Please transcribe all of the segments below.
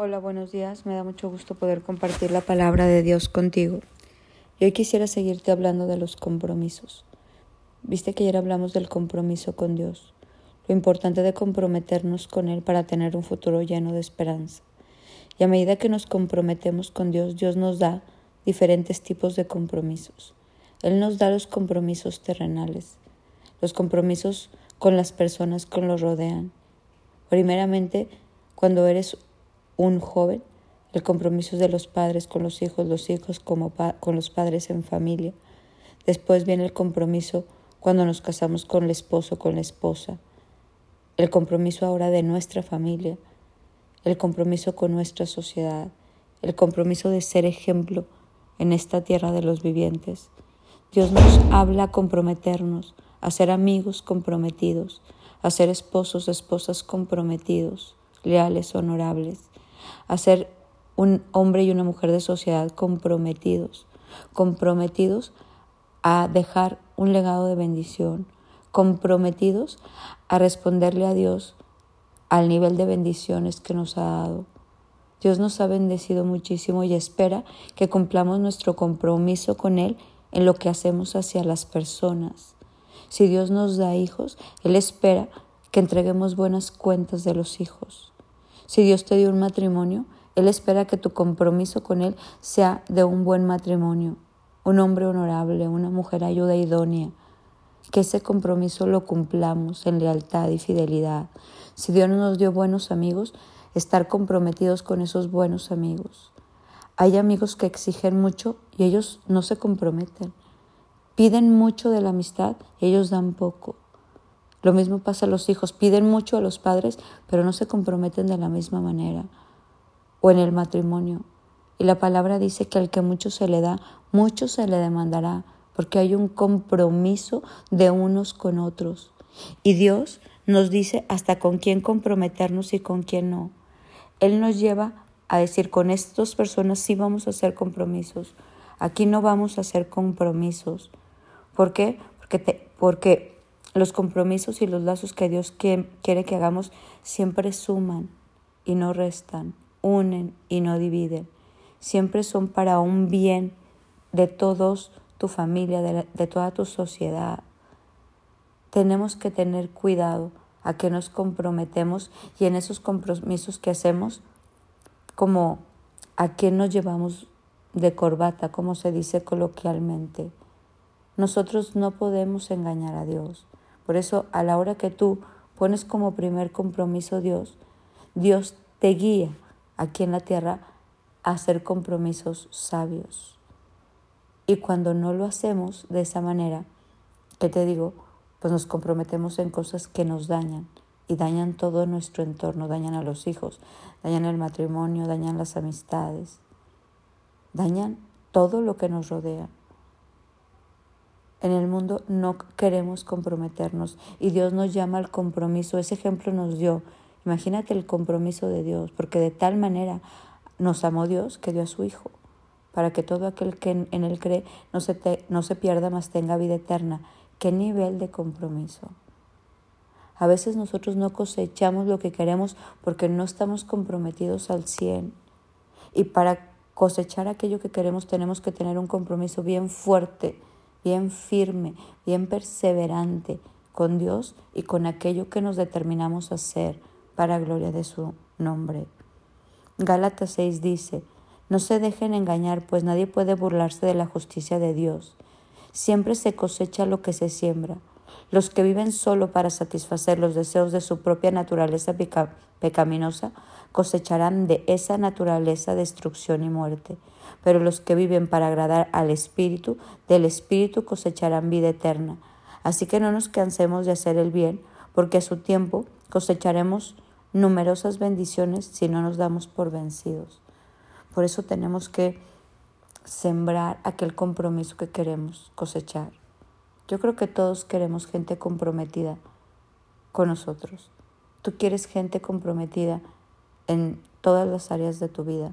Hola, buenos días. Me da mucho gusto poder compartir la palabra de Dios contigo. Y hoy quisiera seguirte hablando de los compromisos. Viste que ayer hablamos del compromiso con Dios, lo importante de comprometernos con Él para tener un futuro lleno de esperanza. Y a medida que nos comprometemos con Dios, Dios nos da diferentes tipos de compromisos. Él nos da los compromisos terrenales, los compromisos con las personas que nos rodean. Primeramente, cuando eres un joven, el compromiso de los padres con los hijos, los hijos con los padres en familia. Después viene el compromiso cuando nos casamos con el esposo, con la esposa. El compromiso ahora de nuestra familia. El compromiso con nuestra sociedad. El compromiso de ser ejemplo en esta tierra de los vivientes. Dios nos habla a comprometernos, a ser amigos comprometidos, a ser esposos, esposas comprometidos, leales, honorables a ser un hombre y una mujer de sociedad comprometidos, comprometidos a dejar un legado de bendición, comprometidos a responderle a Dios al nivel de bendiciones que nos ha dado. Dios nos ha bendecido muchísimo y espera que cumplamos nuestro compromiso con Él en lo que hacemos hacia las personas. Si Dios nos da hijos, Él espera que entreguemos buenas cuentas de los hijos. Si Dios te dio un matrimonio, Él espera que tu compromiso con Él sea de un buen matrimonio, un hombre honorable, una mujer ayuda idónea. Que ese compromiso lo cumplamos en lealtad y fidelidad. Si Dios nos dio buenos amigos, estar comprometidos con esos buenos amigos. Hay amigos que exigen mucho y ellos no se comprometen. Piden mucho de la amistad y ellos dan poco. Lo mismo pasa a los hijos, piden mucho a los padres, pero no se comprometen de la misma manera. O en el matrimonio. Y la palabra dice que al que mucho se le da, mucho se le demandará, porque hay un compromiso de unos con otros. Y Dios nos dice hasta con quién comprometernos y con quién no. Él nos lleva a decir, con estas personas sí vamos a hacer compromisos, aquí no vamos a hacer compromisos. ¿Por qué? Porque, te, porque los compromisos y los lazos que Dios quiere que hagamos siempre suman y no restan, unen y no dividen. Siempre son para un bien de todos tu familia, de, toda tu sociedad. Tenemos que tener cuidado a que nos comprometemos y en esos compromisos que hacemos, como a quién nos llevamos de corbata, como se dice coloquialmente. Nosotros no podemos engañar a Dios. Por eso a la hora que tú pones como primer compromiso Dios, Dios te guía aquí en la tierra a hacer compromisos sabios. Y cuando no lo hacemos de esa manera, ¿qué te digo? Pues nos comprometemos en cosas que nos dañan y dañan todo nuestro entorno, dañan a los hijos, dañan el matrimonio, dañan las amistades, dañan todo lo que nos rodea. En el mundo no queremos comprometernos y Dios nos llama al compromiso. Ese ejemplo nos dio. Imagínate el compromiso de Dios, porque de tal manera nos amó Dios que dio a su Hijo, para que todo aquel que en Él cree no se, no se pierda, mas tenga vida eterna. ¿Qué nivel de compromiso? A veces nosotros no cosechamos lo que queremos porque no estamos comprometidos al 100. Y para cosechar aquello que queremos tenemos que tener un compromiso bien fuerte bien firme, bien perseverante con Dios y con aquello que nos determinamos a hacer para gloria de su nombre. Gálatas 6 dice, no se dejen engañar, pues nadie puede burlarse de la justicia de Dios. Siempre se cosecha lo que se siembra. Los que viven solo para satisfacer los deseos de su propia naturaleza pecaminosa cosecharán de esa naturaleza destrucción y muerte. Pero los que viven para agradar al Espíritu, del Espíritu cosecharán vida eterna. Así que no nos cansemos de hacer el bien, porque a su tiempo cosecharemos numerosas bendiciones si no nos damos por vencidos. Por eso tenemos que sembrar aquel compromiso que queremos cosechar. Yo creo que todos queremos gente comprometida con nosotros. Tú quieres gente comprometida en todas las áreas de tu vida.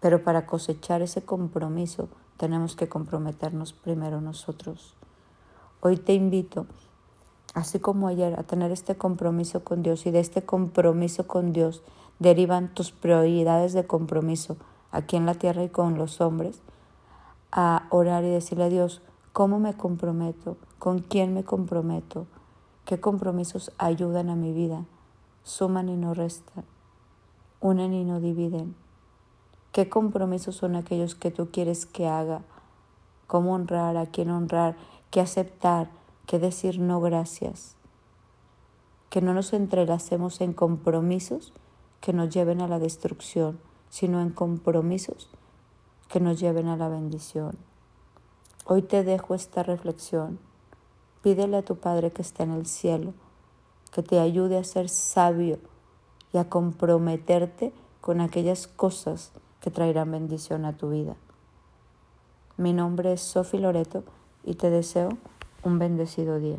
Pero para cosechar ese compromiso tenemos que comprometernos primero nosotros. Hoy te invito, así como ayer, a tener este compromiso con Dios y de este compromiso con Dios derivan tus prioridades de compromiso aquí en la tierra y con los hombres, a orar y decirle a Dios, ¿cómo me comprometo? ¿Con quién me comprometo? ¿Qué compromisos ayudan a mi vida? Suman y no restan, unen y no dividen. ¿Qué compromisos son aquellos que tú quieres que haga? ¿Cómo honrar? ¿A quién honrar? ¿Qué aceptar? ¿Qué decir no gracias? Que no nos entrelacemos en compromisos que nos lleven a la destrucción, sino en compromisos que nos lleven a la bendición. Hoy te dejo esta reflexión. Pídele a tu Padre que está en el cielo que te ayude a ser sabio y a comprometerte con aquellas cosas que traerán bendición a tu vida. Mi nombre es Sofi Loreto y te deseo un bendecido día.